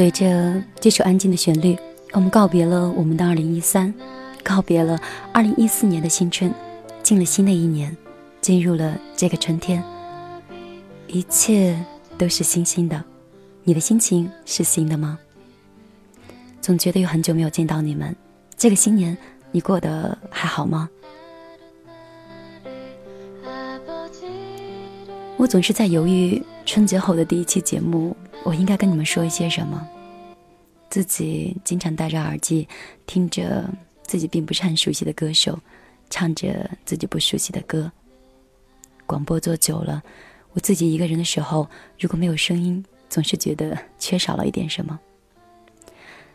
随着这首安静的旋律，我们告别了我们的二零一三，告别了二零一四年的新春，进了新的一年，进入了这个春天，一切都是新新的。你的心情是新的吗？总觉得有很久没有见到你们，这个新年你过得还好吗？我总是在犹豫春节后的第一期节目，我应该跟你们说一些什么。自己经常戴着耳机，听着自己并不是很熟悉的歌手，唱着自己不熟悉的歌。广播做久了，我自己一个人的时候，如果没有声音，总是觉得缺少了一点什么。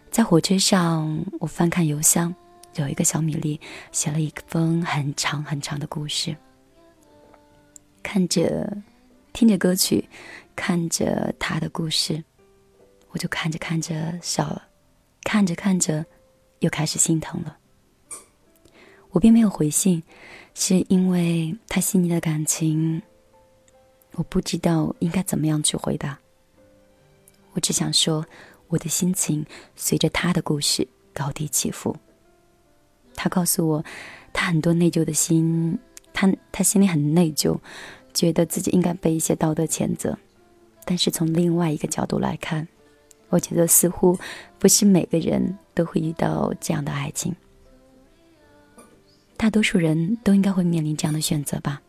在火车上，我翻看邮箱，有一个小米粒写了一封很长很长的故事。看着。听着歌曲，看着他的故事，我就看着看着笑了，看着看着又开始心疼了。我并没有回信，是因为他细腻的感情，我不知道应该怎么样去回答。我只想说，我的心情随着他的故事高低起伏。他告诉我，他很多内疚的心，他他心里很内疚。觉得自己应该被一些道德谴责，但是从另外一个角度来看，我觉得似乎不是每个人都会遇到这样的爱情。大多数人都应该会面临这样的选择吧：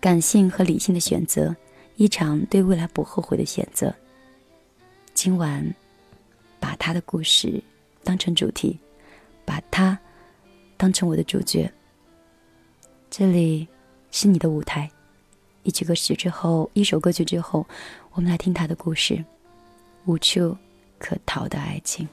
感性和理性的选择，一场对未来不后悔的选择。今晚，把他的故事当成主题，把他当成我的主角。这里。是你的舞台。一曲歌曲之后，一首歌曲之后，我们来听他的故事。无处可逃的爱情。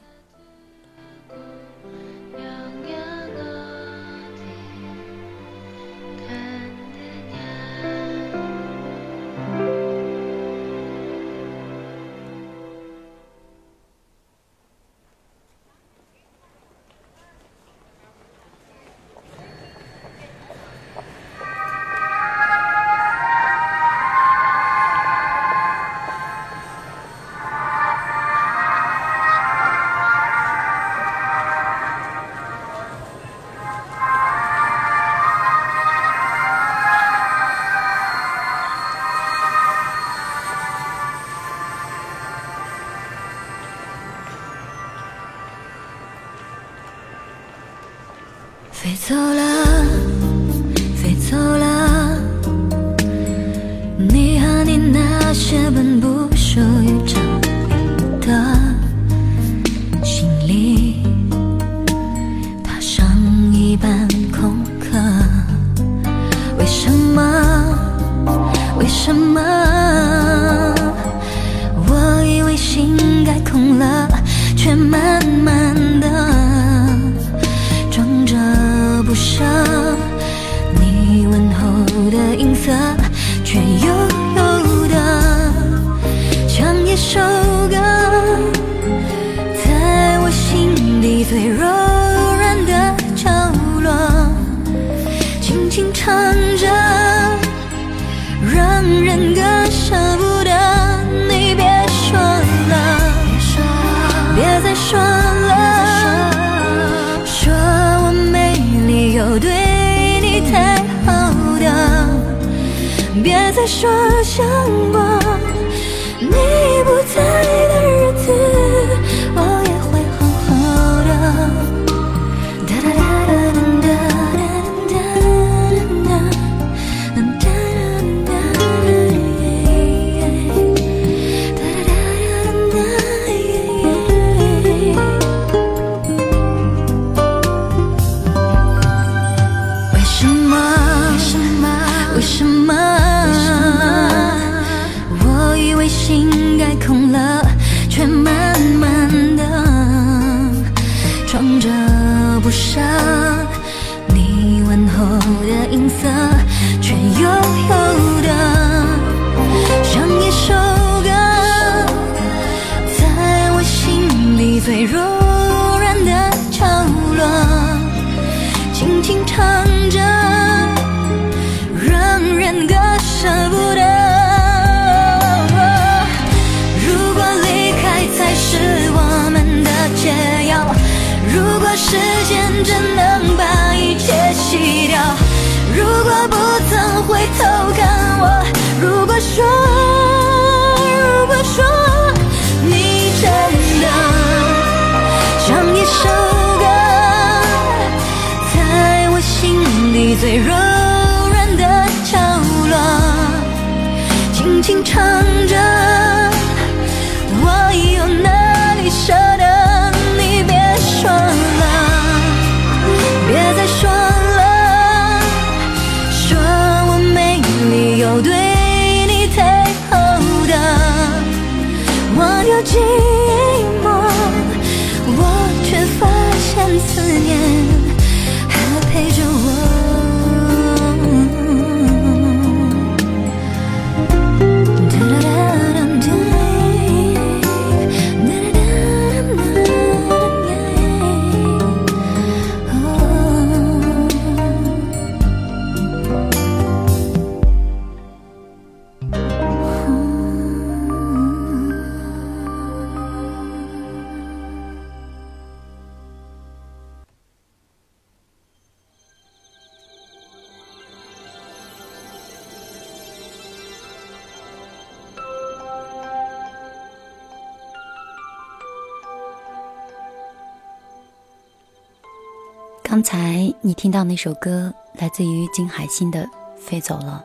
刚才你听到那首歌，来自于金海心的《飞走了》。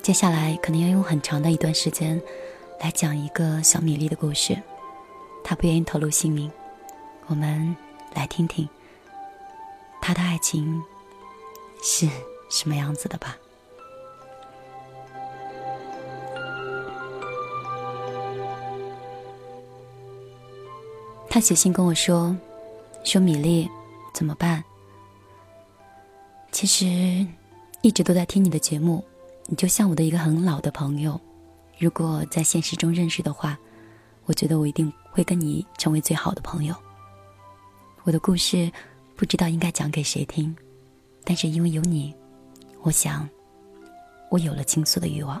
接下来可能要用很长的一段时间，来讲一个小米粒的故事。他不愿意透露姓名，我们来听听他的爱情是什么样子的吧。他写信跟我说：“说米粒。”怎么办？其实一直都在听你的节目，你就像我的一个很老的朋友。如果在现实中认识的话，我觉得我一定会跟你成为最好的朋友。我的故事不知道应该讲给谁听，但是因为有你，我想我有了倾诉的欲望。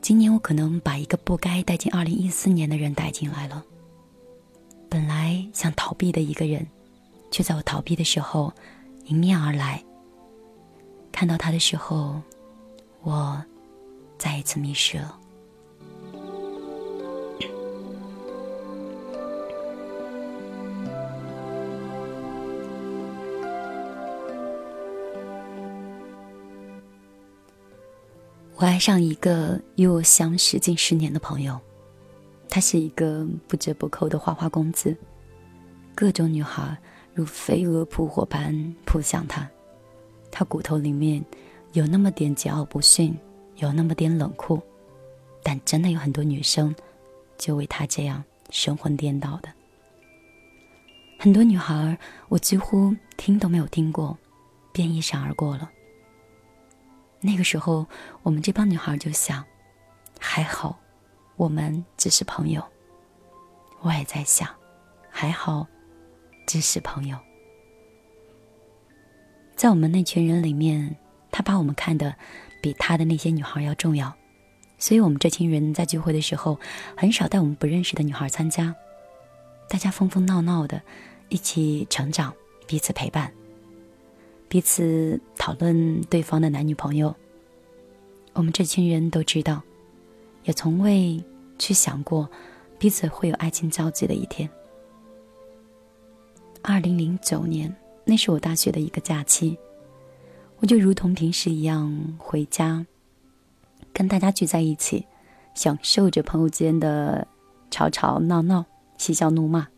今年我可能把一个不该带进二零一四年的人带进来了。本来想逃避的一个人，却在我逃避的时候迎面而来。看到他的时候，我再一次迷失了。我爱上一个与我相识近十年的朋友。他是一个不折不扣的花花公子，各种女孩如飞蛾扑火般扑向他。他骨头里面有那么点桀骜不驯，有那么点冷酷，但真的有很多女生就为他这样神魂颠倒的。很多女孩我几乎听都没有听过，便一闪而过了。那个时候，我们这帮女孩就想，还好。我们只是朋友，我也在想，还好，只是朋友。在我们那群人里面，他把我们看得比他的那些女孩要重要，所以我们这群人在聚会的时候，很少带我们不认识的女孩参加。大家疯疯闹闹的，一起成长，彼此陪伴，彼此讨论对方的男女朋友。我们这群人都知道。也从未去想过彼此会有爱情交集的一天。二零零九年，那是我大学的一个假期，我就如同平时一样回家，跟大家聚在一起，享受着朋友间的吵吵闹闹、嬉笑怒骂。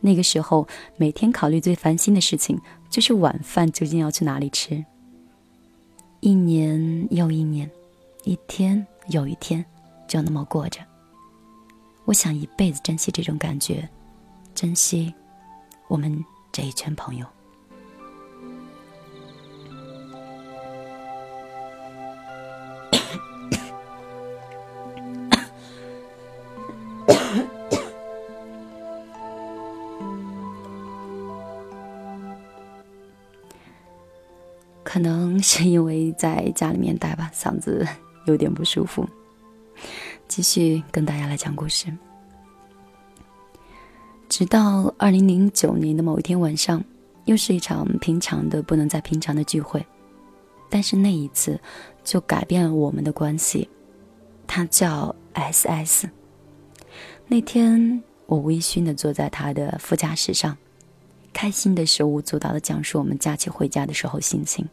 那个时候，每天考虑最烦心的事情就是晚饭究竟要去哪里吃。一年又一年，一天。有一天，就那么过着。我想一辈子珍惜这种感觉，珍惜我们这一圈朋友。可能是因为在家里面待吧，嗓子。有点不舒服，继续跟大家来讲故事。直到二零零九年的某一天晚上，又是一场平常的不能再平常的聚会，但是那一次就改变了我们的关系。他叫 S S。那天我微醺的坐在他的副驾驶上，开心的手舞足蹈的讲述我们假期回家的时候心情。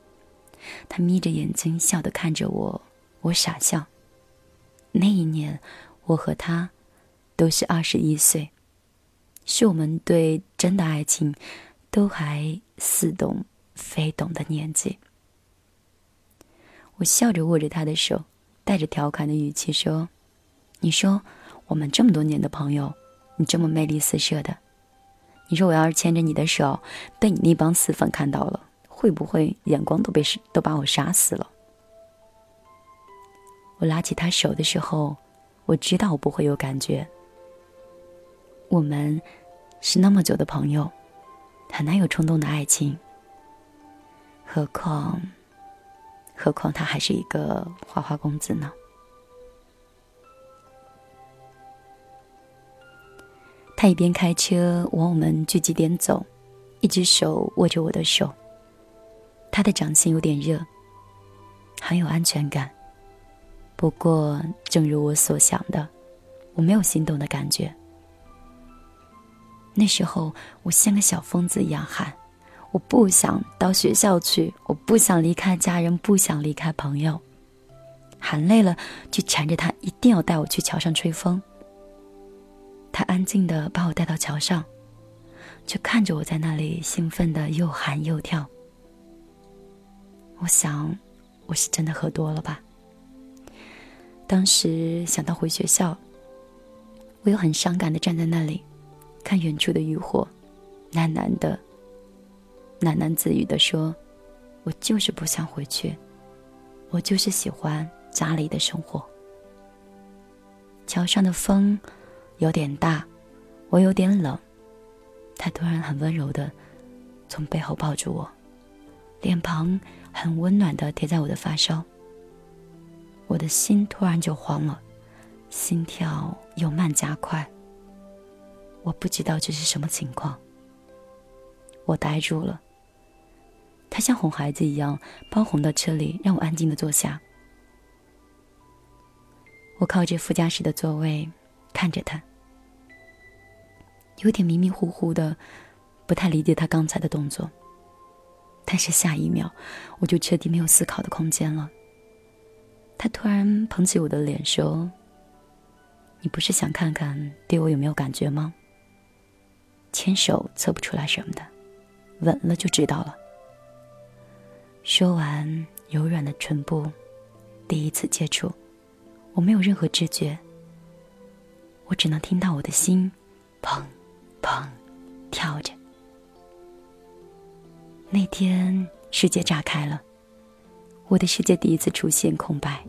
他眯着眼睛笑的看着我，我傻笑。那一年，我和他都是二十一岁。是我们对真的爱情都还似懂非懂的年纪。我笑着握着他的手，带着调侃的语气说：“你说我们这么多年的朋友，你这么魅力四射的，你说我要是牵着你的手，被你那帮死粉看到了，会不会眼光都被都把我杀死了？”我拉起他手的时候，我知道我不会有感觉。我们是那么久的朋友，很难有冲动的爱情。何况，何况他还是一个花花公子呢。他一边开车往我们聚集点走，一只手握着我的手。他的掌心有点热，很有安全感。不过，正如我所想的，我没有心动的感觉。那时候，我像个小疯子一样喊：“我不想到学校去，我不想离开家人，不想离开朋友。”喊累了，就缠着他，一定要带我去桥上吹风。他安静的把我带到桥上，却看着我在那里兴奋的又喊又跳。我想，我是真的喝多了吧。当时想到回学校，我又很伤感的站在那里。看远处的渔火，喃喃的、喃喃自语的说：“我就是不想回去，我就是喜欢家里的生活。”桥上的风有点大，我有点冷。他突然很温柔的从背后抱住我，脸庞很温暖的贴在我的发梢。我的心突然就慌了，心跳又慢加快。我不知道这是什么情况，我呆住了。他像哄孩子一样，把我哄到车里，让我安静的坐下。我靠着副驾驶的座位，看着他，有点迷迷糊糊的，不太理解他刚才的动作。但是下一秒，我就彻底没有思考的空间了。他突然捧起我的脸说：“你不是想看看对我有没有感觉吗？”牵手测不出来什么的，吻了就知道了。说完，柔软的唇部，第一次接触，我没有任何知觉，我只能听到我的心，砰，砰，跳着。那天，世界炸开了，我的世界第一次出现空白，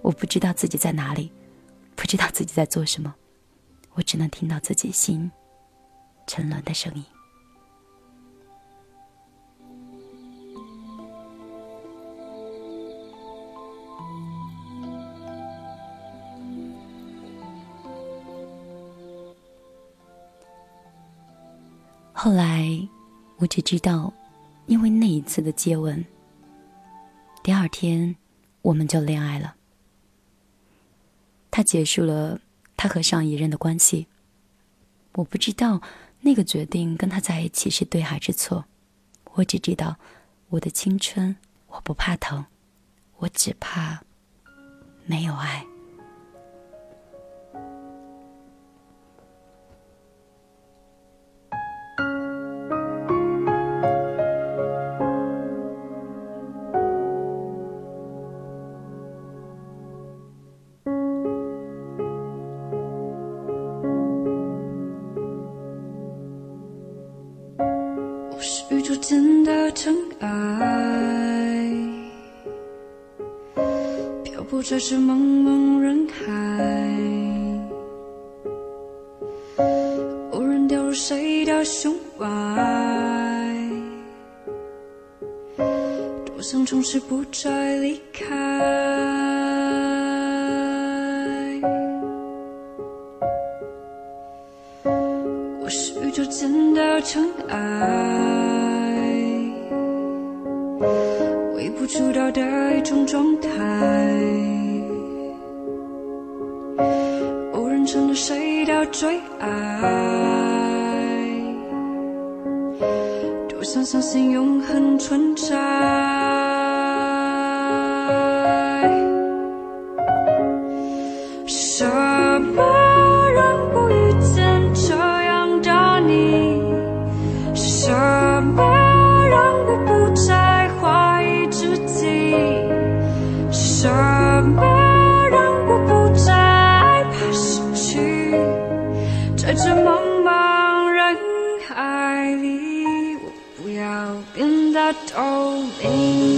我不知道自己在哪里，不知道自己在做什么，我只能听到自己心。沉沦的声音。后来，我只知道，因为那一次的接吻，第二天我们就恋爱了。他结束了他和上一任的关系。我不知道。那个决定跟他在一起是对还是错？我只知道，我的青春，我不怕疼，我只怕没有爱。是茫茫人海，无人掉入谁的胸怀，多想从此不再离开。我我是宇宙间的尘埃，微不足道的一种状态。最爱，多想相信永恒存在。什么让我遇见这样的你？变得透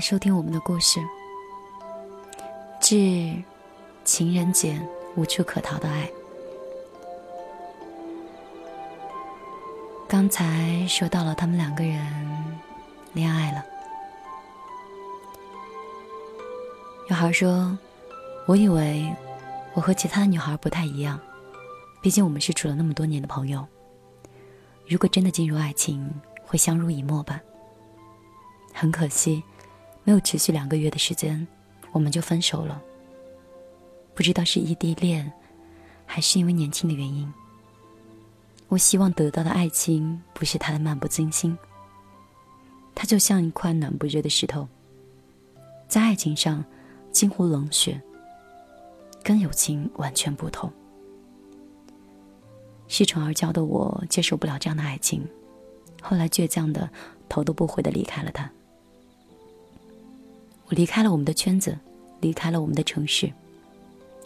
收听我们的故事。致情人节无处可逃的爱。刚才说到了他们两个人恋爱了。女孩说：“我以为我和其他女孩不太一样，毕竟我们是处了那么多年的朋友。如果真的进入爱情，会相濡以沫吧。很可惜，没有持续两个月的时间，我们就分手了。不知道是异地恋，还是因为年轻的原因。我希望得到的爱情不是他的漫不经心，他就像一块暖不热的石头，在爱情上近乎冷血，跟友情完全不同。恃宠而骄的我接受不了这样的爱情，后来倔强的头都不回的离开了他。我离开了我们的圈子，离开了我们的城市，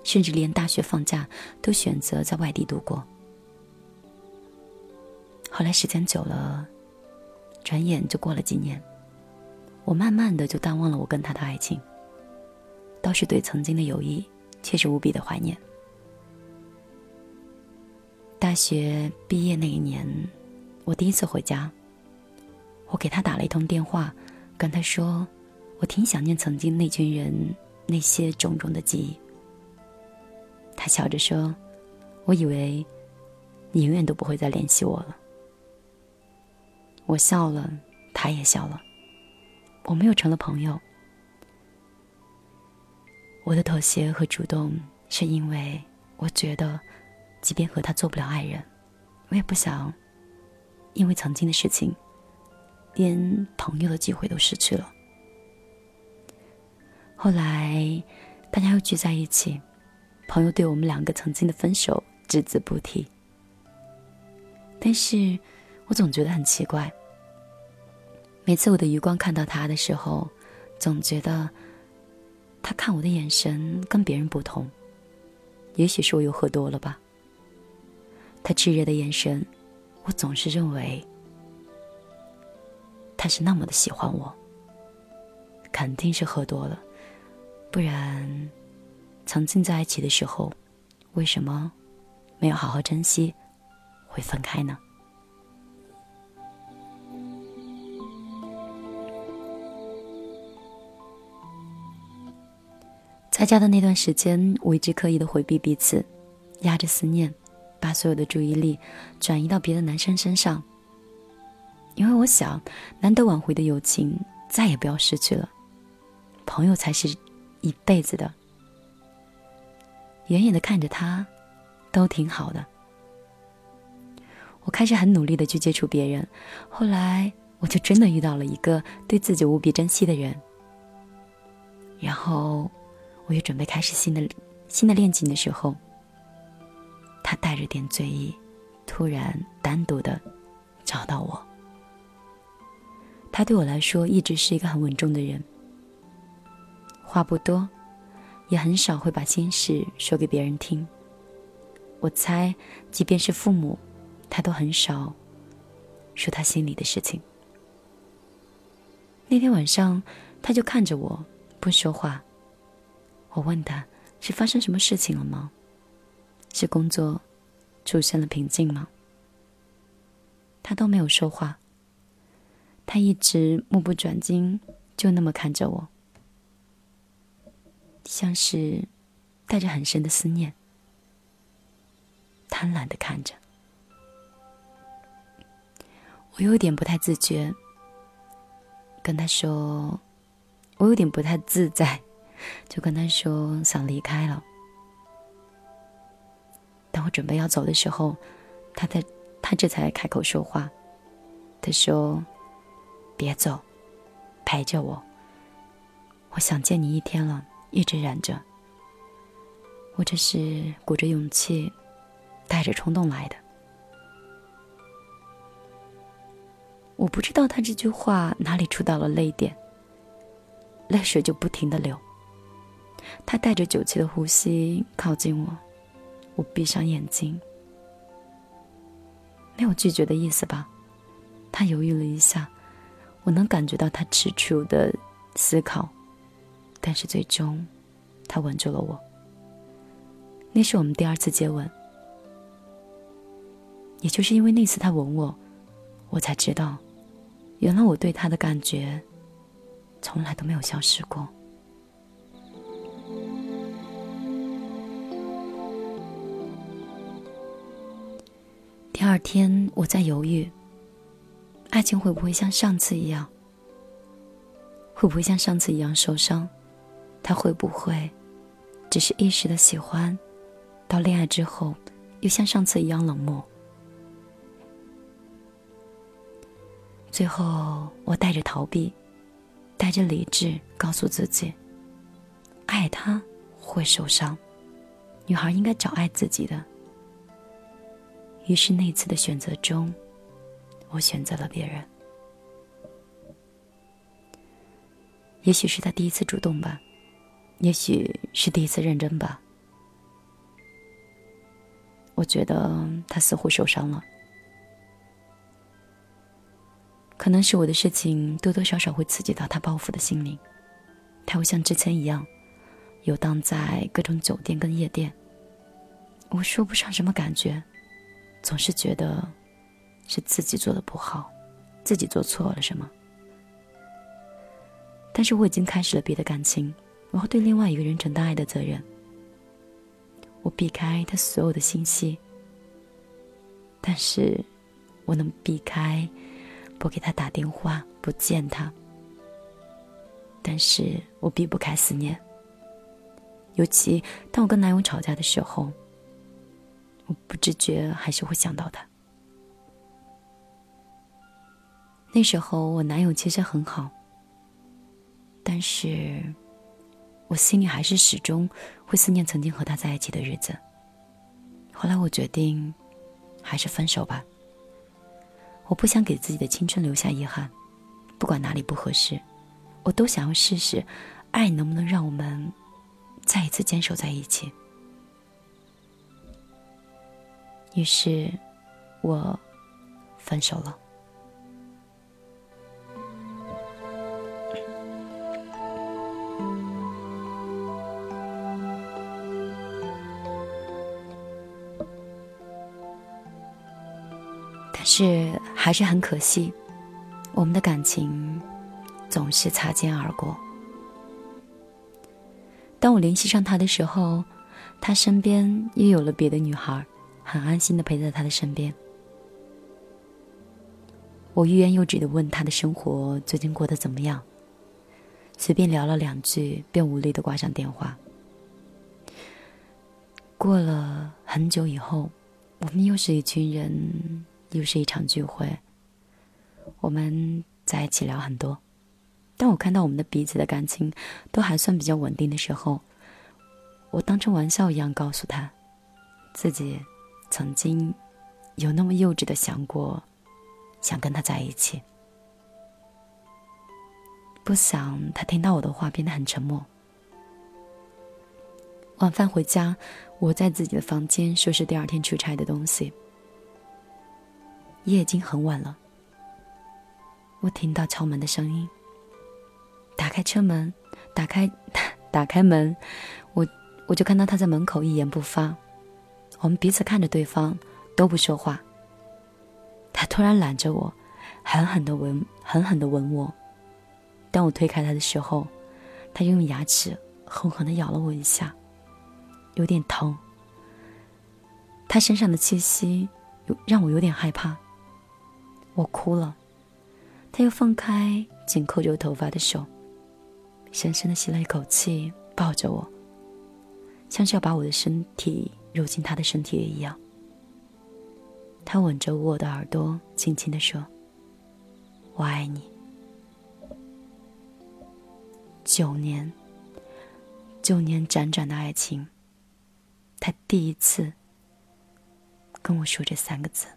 甚至连大学放假都选择在外地度过。后来时间久了，转眼就过了几年，我慢慢的就淡忘了我跟他的爱情，倒是对曾经的友谊却是无比的怀念。大学毕业那一年，我第一次回家，我给他打了一通电话，跟他说，我挺想念曾经那群人那些种种的记忆。他笑着说：“我以为你永远都不会再联系我了。”我笑了，他也笑了。我们又成了朋友。我的妥协和主动，是因为我觉得，即便和他做不了爱人，我也不想因为曾经的事情，连朋友的机会都失去了。后来，大家又聚在一起，朋友对我们两个曾经的分手只字不提。但是我总觉得很奇怪，每次我的余光看到他的时候，总觉得。他看我的眼神跟别人不同，也许是我又喝多了吧。他炽热的眼神，我总是认为他是那么的喜欢我。肯定是喝多了，不然曾经在一起的时候，为什么没有好好珍惜，会分开呢？在家的那段时间，我一直刻意的回避彼此，压着思念，把所有的注意力转移到别的男生身上。因为我想，难得挽回的友情再也不要失去了，朋友才是一辈子的。远远的看着他，都挺好的。我开始很努力的去接触别人，后来我就真的遇到了一个对自己无比珍惜的人，然后。我也准备开始新的新的恋情的时候，他带着点醉意，突然单独的找到我。他对我来说一直是一个很稳重的人，话不多，也很少会把心事说给别人听。我猜，即便是父母，他都很少说他心里的事情。那天晚上，他就看着我，不说话。我问他：“是发生什么事情了吗？是工作出现了瓶颈吗？”他都没有说话。他一直目不转睛，就那么看着我，像是带着很深的思念，贪婪的看着。我有点不太自觉，跟他说：“我有点不太自在。”就跟他说想离开了。当我准备要走的时候，他在他这才开口说话。他说：“别走，陪着我。我想见你一天了，一直忍着。我这是鼓着勇气，带着冲动来的。我不知道他这句话哪里触到了泪点，泪水就不停的流。”他带着酒气的呼吸靠近我，我闭上眼睛，没有拒绝的意思吧？他犹豫了一下，我能感觉到他踟蹰的思考，但是最终，他吻住了我。那是我们第二次接吻，也就是因为那次他吻我，我才知道，原来我对他的感觉，从来都没有消失过。第二天，我在犹豫，爱情会不会像上次一样？会不会像上次一样受伤？他会不会只是一时的喜欢，到恋爱之后又像上次一样冷漠？最后，我带着逃避，带着理智，告诉自己：爱他会受伤，女孩应该找爱自己的。于是那次的选择中，我选择了别人。也许是他第一次主动吧，也许是第一次认真吧。我觉得他似乎受伤了，可能是我的事情多多少少会刺激到他报复的心灵，他会像之前一样，游荡在各种酒店跟夜店。我说不上什么感觉。总是觉得是自己做的不好，自己做错了什么。但是我已经开始了别的感情，我会对另外一个人承担爱的责任。我避开他所有的信息，但是我能避开不给他打电话、不见他。但是我避不开思念，尤其当我跟男友吵架的时候，我不自觉还是会想到他。那时候我男友其实很好，但是我心里还是始终会思念曾经和他在一起的日子。后来我决定，还是分手吧。我不想给自己的青春留下遗憾，不管哪里不合适。我都想要试试，爱能不能让我们再一次坚守在一起。于是，我分手了。是，还是很可惜，我们的感情。总是擦肩而过。当我联系上他的时候，他身边又有了别的女孩，很安心的陪在他的身边。我欲言又止的问他的生活最近过得怎么样，随便聊了两句，便无力的挂上电话。过了很久以后，我们又是一群人，又是一场聚会，我们在一起聊很多。当我看到我们的彼此的感情都还算比较稳定的时候，我当成玩笑一样告诉他，自己曾经有那么幼稚的想过，想跟他在一起。不想他听到我的话变得很沉默。晚饭回家，我在自己的房间收拾第二天出差的东西，夜已经很晚了。我听到敲门的声音。打开车门，打开 打开门，我我就看到他在门口一言不发。我们彼此看着对方，都不说话。他突然揽着我，狠狠的吻，狠狠的吻我。当我推开他的时候，他用牙齿狠狠的咬了我一下，有点疼。他身上的气息有让我有点害怕，我哭了。他又放开紧扣着我头发的手。深深的吸了一口气，抱着我，像是要把我的身体揉进他的身体里一样。他吻着我的耳朵，轻轻的说：“我爱你。”九年，九年辗转的爱情，他第一次跟我说这三个字。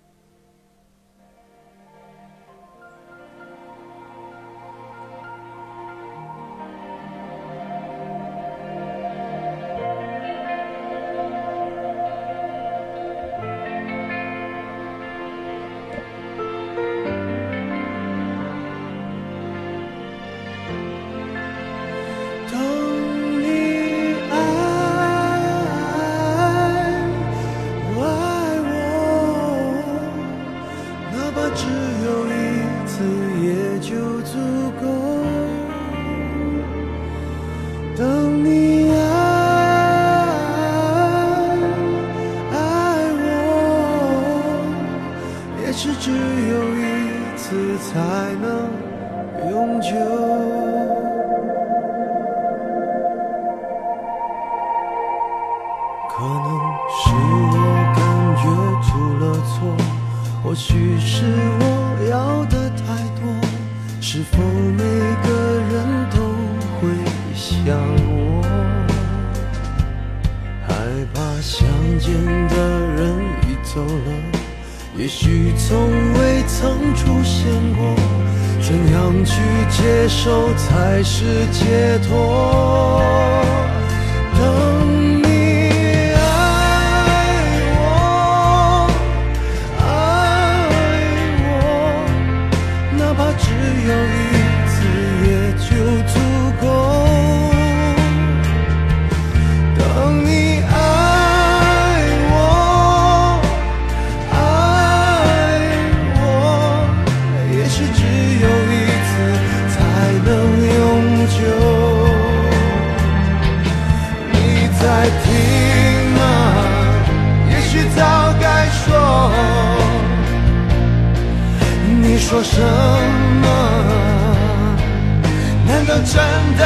说什么？难道真的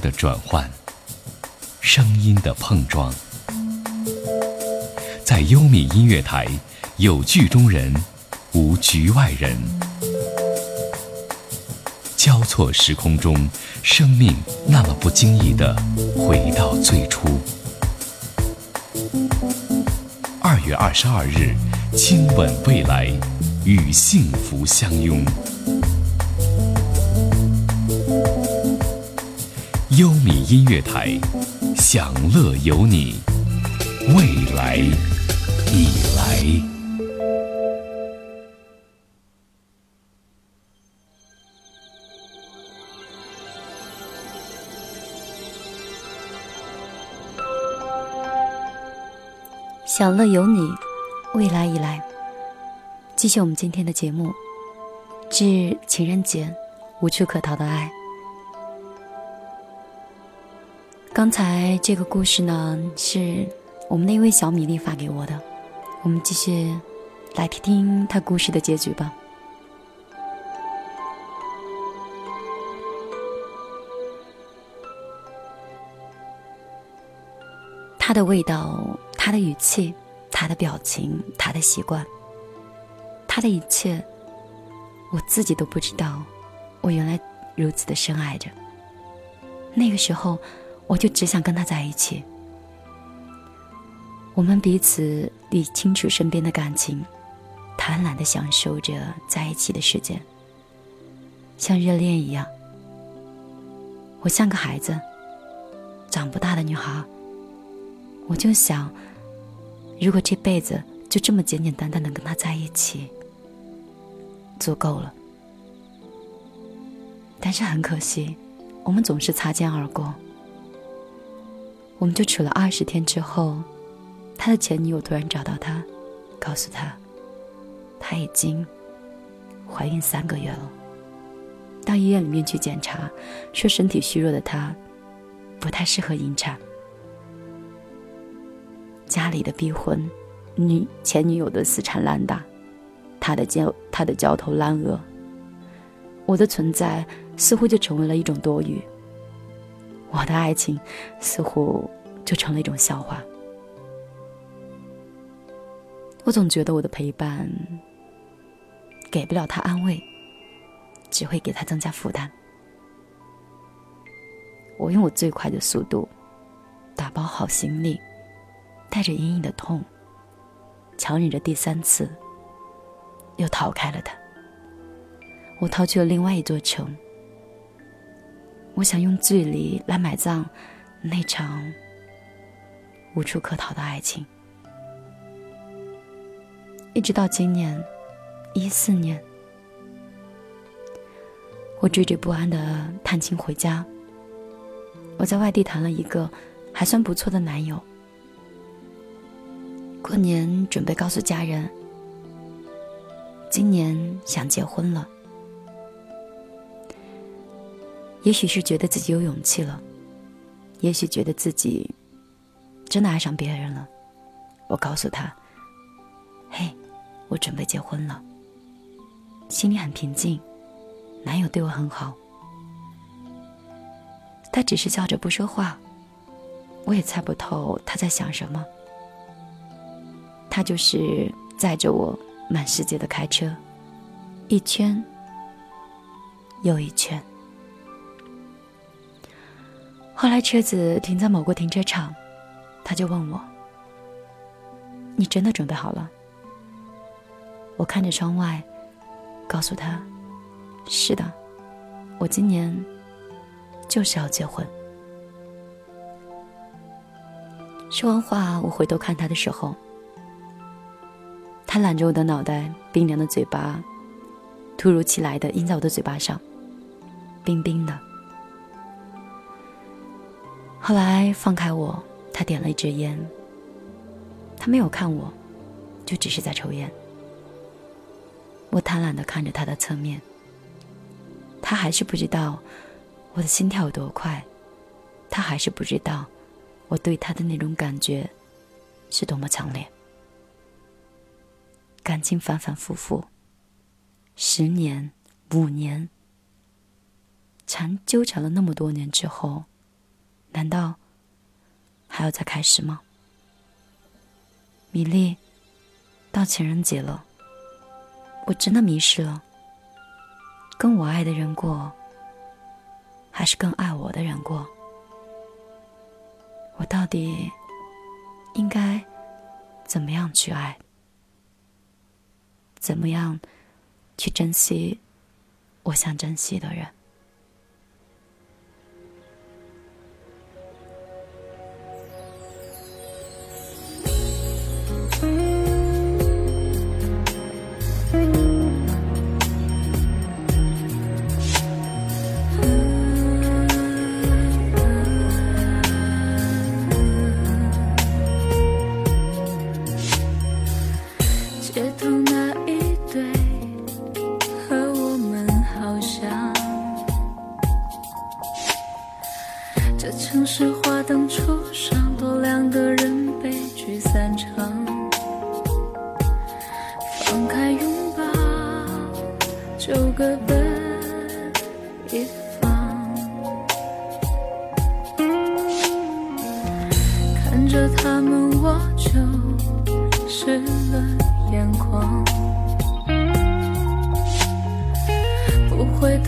的转换，声音的碰撞，在优米音乐台，有剧中人，无局外人。交错时空中，生命那么不经意的回到最初。二月二十二日，亲吻未来，与幸福相拥。优米音乐台，享乐有你，未来已来。享乐有你，未来已来。继续我们今天的节目，致情人节，无处可逃的爱。刚才这个故事呢，是我们那位小米粒发给我的。我们继续来听听他故事的结局吧。他的味道，他的语气，他的表情，他的习惯，他的一切，我自己都不知道，我原来如此的深爱着。那个时候，我就只想跟他在一起。我们彼此理清楚身边的感情，贪婪的享受着在一起的时间，像热恋一样。我像个孩子，长不大的女孩。我就想，如果这辈子就这么简简单单的跟他在一起，足够了。但是很可惜，我们总是擦肩而过。我们就处了二十天之后，他的前女友突然找到他，告诉他，他已经怀孕三个月了。到医院里面去检查，说身体虚弱的他，不太适合引产。家里的逼婚，女前女友的死缠烂打，他的焦他的焦头烂额，我的存在似乎就成为了一种多余，我的爱情似乎就成了一种笑话。我总觉得我的陪伴给不了他安慰，只会给他增加负担。我用我最快的速度打包好行李，带着隐隐的痛，强忍着第三次，又逃开了他。我逃去了另外一座城，我想用距离来埋葬那场无处可逃的爱情。一直到今年，一四年，我惴惴不安的探亲回家。我在外地谈了一个还算不错的男友，过年准备告诉家人，今年想结婚了。也许是觉得自己有勇气了，也许觉得自己真的爱上别人了，我告诉他。嘿，我准备结婚了，心里很平静，男友对我很好，他只是笑着不说话，我也猜不透他在想什么。他就是载着我满世界的开车，一圈又一圈。后来车子停在某个停车场，他就问我：“你真的准备好了？”我看着窗外，告诉他：“是的，我今年就是要结婚。”说完话，我回头看他的时候，他揽着我的脑袋，冰凉的嘴巴突如其来的印在我的嘴巴上，冰冰的。后来放开我，他点了一支烟。他没有看我，就只是在抽烟。我贪婪的看着他的侧面，他还是不知道我的心跳有多快，他还是不知道我对他的那种感觉是多么强烈。感情反反复复，十年、五年，缠纠缠了那么多年之后，难道还要再开始吗？米粒，到情人节了。我真的迷失了，跟我爱的人过，还是跟爱我的人过？我到底应该怎么样去爱？怎么样去珍惜我想珍惜的人？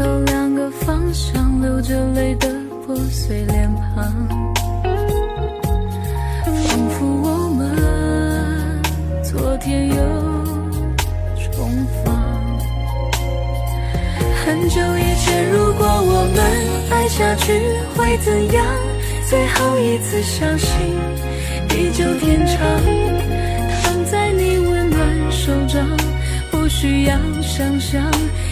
走两个方向流着泪的破碎脸庞。仿佛我们昨天又重逢。很久以前如果我们爱下去会怎样？最后一次相信地久天长躺在你温暖手掌不需要想象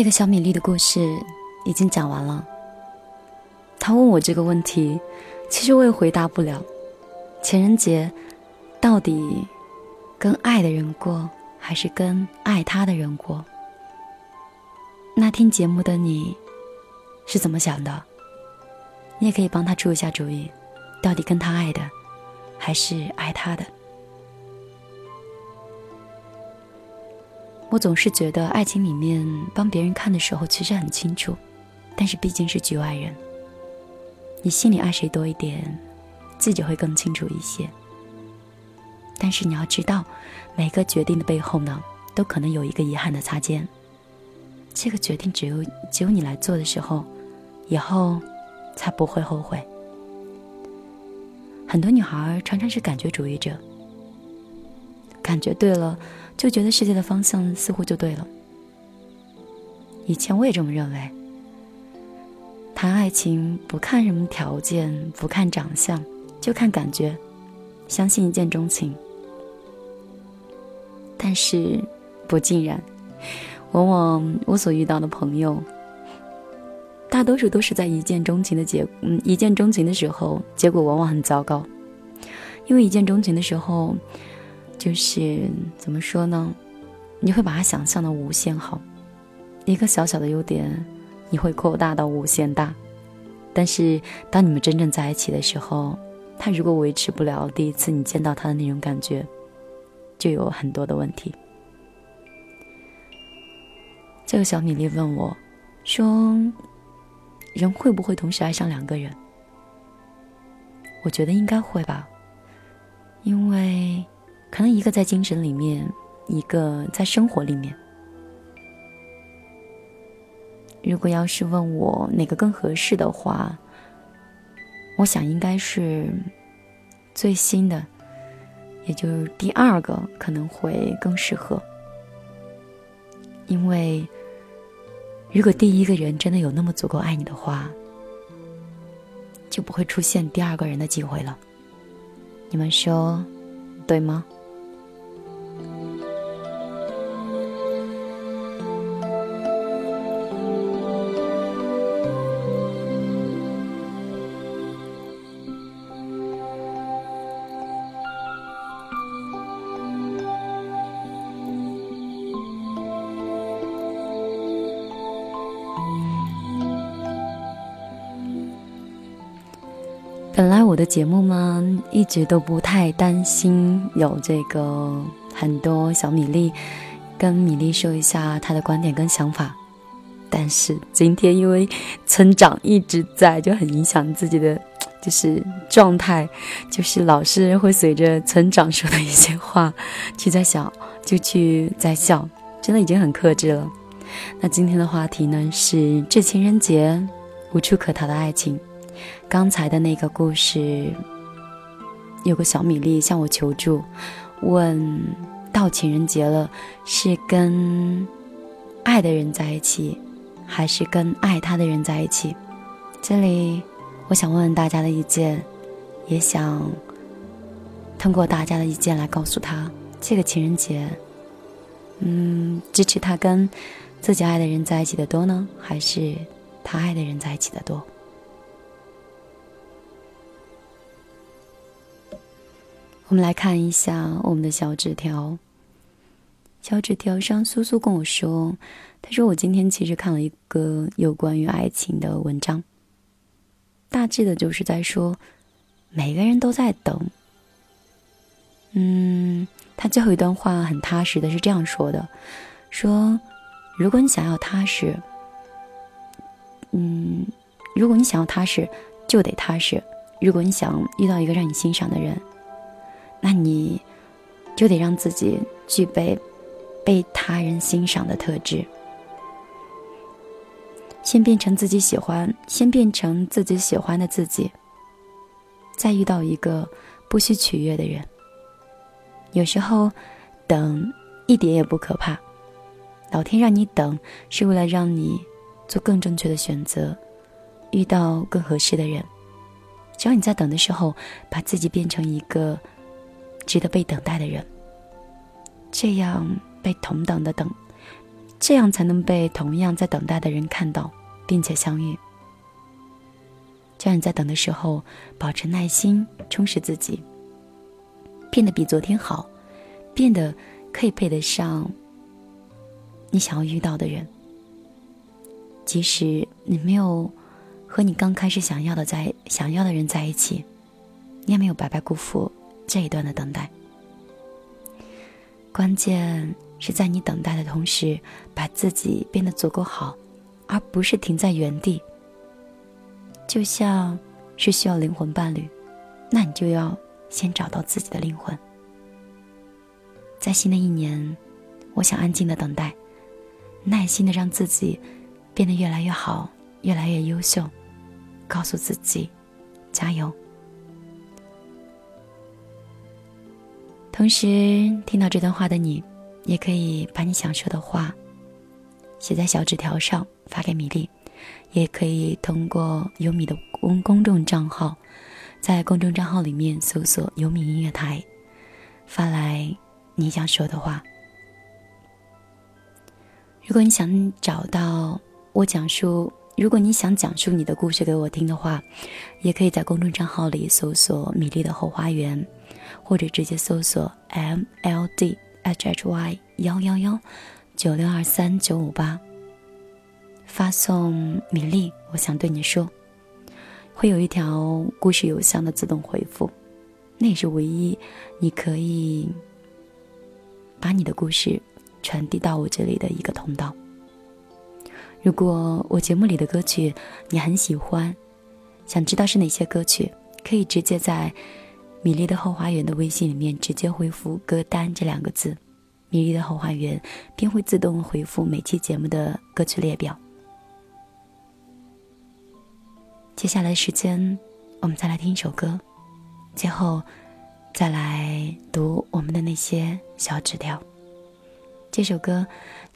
这个小米粒的故事已经讲完了。他问我这个问题，其实我也回答不了。情人节到底跟爱的人过，还是跟爱他的人过？那听节目的你是怎么想的？你也可以帮他出一下主意，到底跟他爱的，还是爱他的？我总是觉得，爱情里面帮别人看的时候，其实很清楚，但是毕竟是局外人。你心里爱谁多一点，自己会更清楚一些。但是你要知道，每个决定的背后呢，都可能有一个遗憾的擦肩。这个决定只有只有你来做的时候，以后才不会后悔。很多女孩常常是感觉主义者，感觉对了。就觉得世界的方向似乎就对了。以前我也这么认为。谈爱情不看什么条件，不看长相，就看感觉，相信一见钟情。但是不尽然，往往我所遇到的朋友，大多数都是在一见钟情的结，嗯，一见钟情的时候，结果往往很糟糕。因为一见钟情的时候。就是怎么说呢？你会把它想象的无限好，一个小小的优点，你会扩大到无限大。但是当你们真正在一起的时候，他如果维持不了第一次你见到他的那种感觉，就有很多的问题。这个小米粒问我，说：“人会不会同时爱上两个人？”我觉得应该会吧，因为。可能一个在精神里面，一个在生活里面。如果要是问我哪个更合适的话，我想应该是最新的，也就是第二个可能会更适合。因为如果第一个人真的有那么足够爱你的话，就不会出现第二个人的机会了。你们说对吗？节目呢，一直都不太担心有这个很多小米粒跟米粒说一下他的观点跟想法，但是今天因为村长一直在，就很影响自己的就是状态，就是老是会随着村长说的一些话，去在想，就去在笑，真的已经很克制了。那今天的话题呢是这情人节无处可逃的爱情。刚才的那个故事，有个小米粒向我求助，问到情人节了，是跟爱的人在一起，还是跟爱他的人在一起？这里。我想问问大家的意见，也想通过大家的意见来告诉他，这个情人节，嗯，支持他跟自己爱的人在一起的多呢，还是他爱的人在一起的多？我们来看一下我们的小纸条。小纸条上，苏苏跟我说，他说我今天其实看了一个有关于爱情的文章。大致的就是在说，每个人都在等。嗯，他最后一段话很踏实的是这样说的：说，如果你想要踏实，嗯，如果你想要踏实，就得踏实。如果你想遇到一个让你欣赏的人，那你就得让自己具备被他人欣赏的特质。先变成自己喜欢，先变成自己喜欢的自己，再遇到一个不需取悦的人。有时候，等一点也不可怕。老天让你等，是为了让你做更正确的选择，遇到更合适的人。只要你在等的时候，把自己变成一个值得被等待的人，这样被同等的等。这样才能被同样在等待的人看到，并且相遇。叫你在等的时候保持耐心，充实自己，变得比昨天好，变得可以配得上你想要遇到的人。即使你没有和你刚开始想要的在想要的人在一起，你也没有白白辜负这一段的等待。关键。是在你等待的同时，把自己变得足够好，而不是停在原地。就像是需要灵魂伴侣，那你就要先找到自己的灵魂。在新的一年，我想安静的等待，耐心的让自己变得越来越好，越来越优秀，告诉自己，加油。同时，听到这段话的你。也可以把你想说的话写在小纸条上发给米粒，也可以通过优米的公公众账号，在公众账号里面搜索“优米音乐台”，发来你想说的话。如果你想找到我讲述，如果你想讲述你的故事给我听的话，也可以在公众账号里搜索“米粒的后花园”，或者直接搜索 “MLD”。h h y 幺幺幺九六二三九五八，发送米粒，我想对你说，会有一条故事邮箱的自动回复，那也是唯一你可以把你的故事传递到我这里的一个通道。如果我节目里的歌曲你很喜欢，想知道是哪些歌曲，可以直接在。米粒的后花园的微信里面直接回复“歌单”这两个字，米粒的后花园便会自动回复每期节目的歌曲列表。接下来时间，我们再来听一首歌，最后再来读我们的那些小纸条。这首歌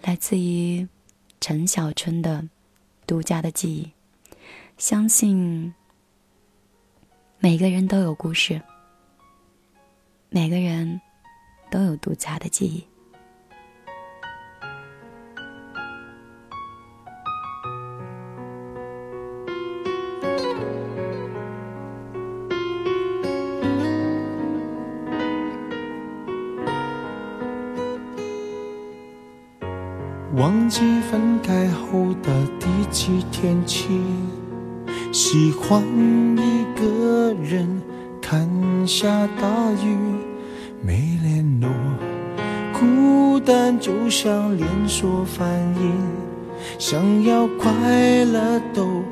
来自于陈小春的《独家的记忆》，相信每个人都有故事。每个人都有独家的记忆。忘记分开后的第几天起，喜欢一个人。看下大雨，没联络，孤单就像连锁反应，想要快乐都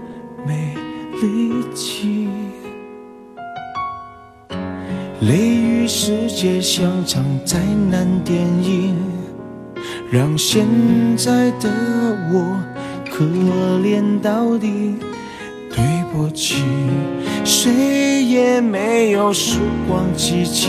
没力气。雷雨世界像场灾难电影，让现在的我可怜到底。对不起，谁也没有时光机器，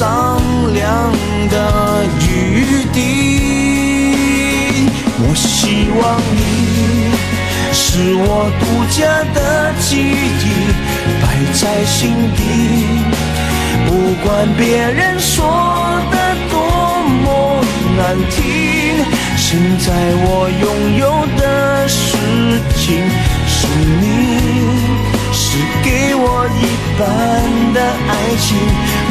商量的余地。我希望你。是我独家的记忆，摆在心底。不管别人说的多么难听，现在我拥有的事情是你，是给我一半的爱情。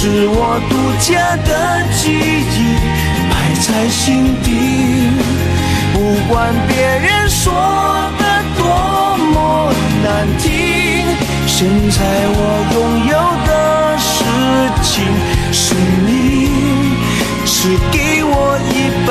是我独家的记忆，埋在心底。不管别人说的多么难听，现在我拥有的事情是你，是给我一半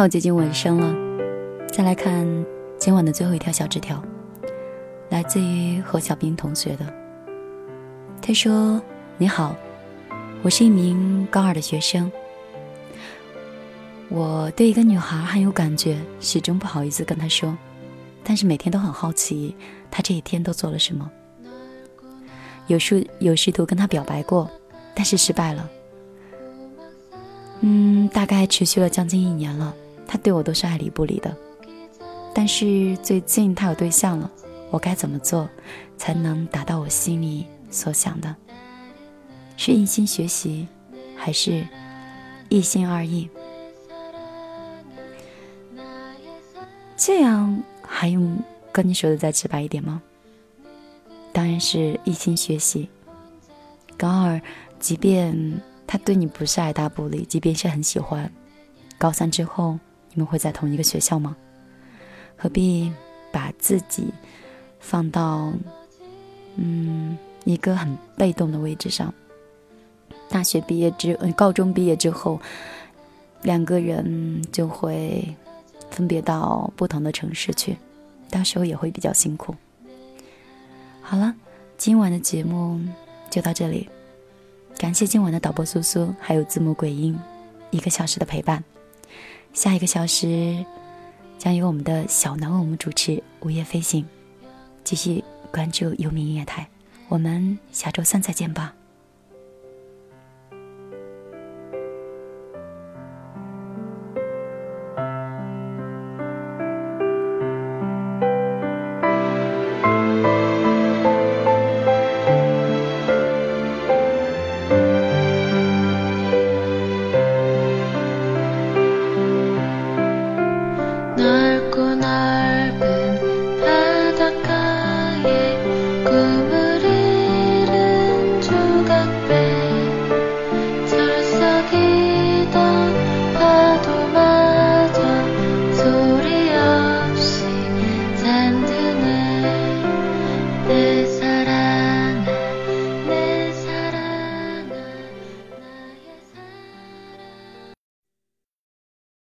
要接近尾声了，再来看今晚的最后一条小纸条，来自于何小兵同学的。他说：“你好，我是一名高二的学生，我对一个女孩很有感觉，始终不好意思跟她说，但是每天都很好奇她这一天都做了什么。有试有试图跟她表白过，但是失败了。”嗯，大概持续了将近一年了，他对我都是爱理不理的。但是最近他有对象了，我该怎么做才能达到我心里所想的？是一心学习，还是一心二意？这样还用跟你说的再直白一点吗？当然是一心学习。高二，即便他对你不是爱答不理，即便是很喜欢，高三之后们会在同一个学校吗？何必把自己放到嗯一个很被动的位置上？大学毕业之嗯，高中毕业之后，两个人就会分别到不同的城市去，到时候也会比较辛苦。好了，今晚的节目就到这里，感谢今晚的导播苏苏，还有字幕鬼音，一个小时的陪伴。下一个小时将由我们的小南为我们主持《午夜飞行》，继续关注优米音乐台。我们下周三再见吧。